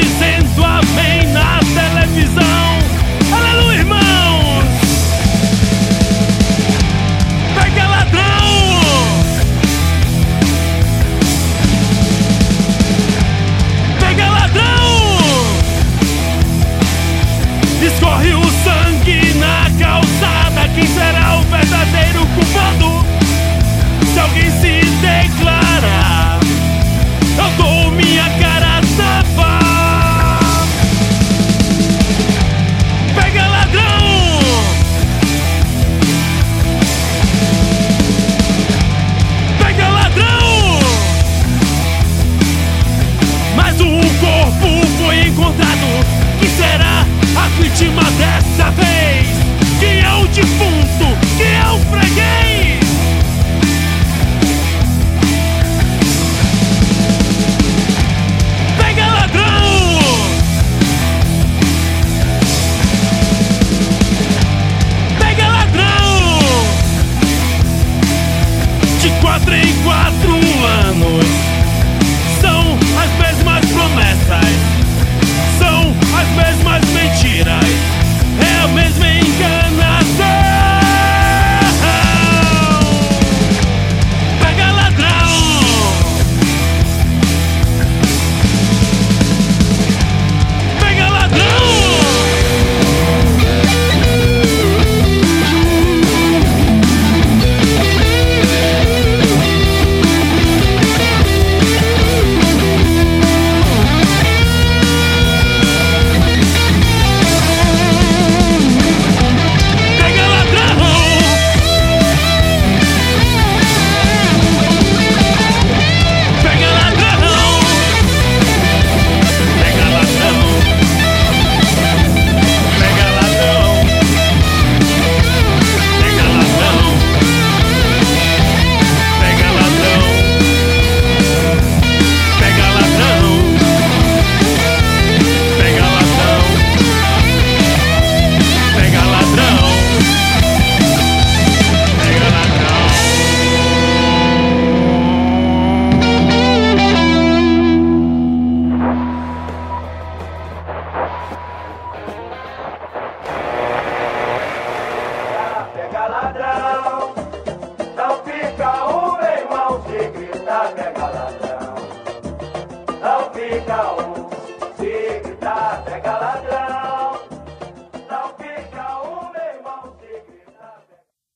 dizendo amém na televisão. Aleluia, irmãos! Pega ladrão! Pega ladrão! Escorre o sangue na calçada. Quem será o verdadeiro culpado? vítima dessa vez, que é o defunto, que é o freguês. Pega ladrão! Pega ladrão! De quatro em quatro anos. s'ha trecalat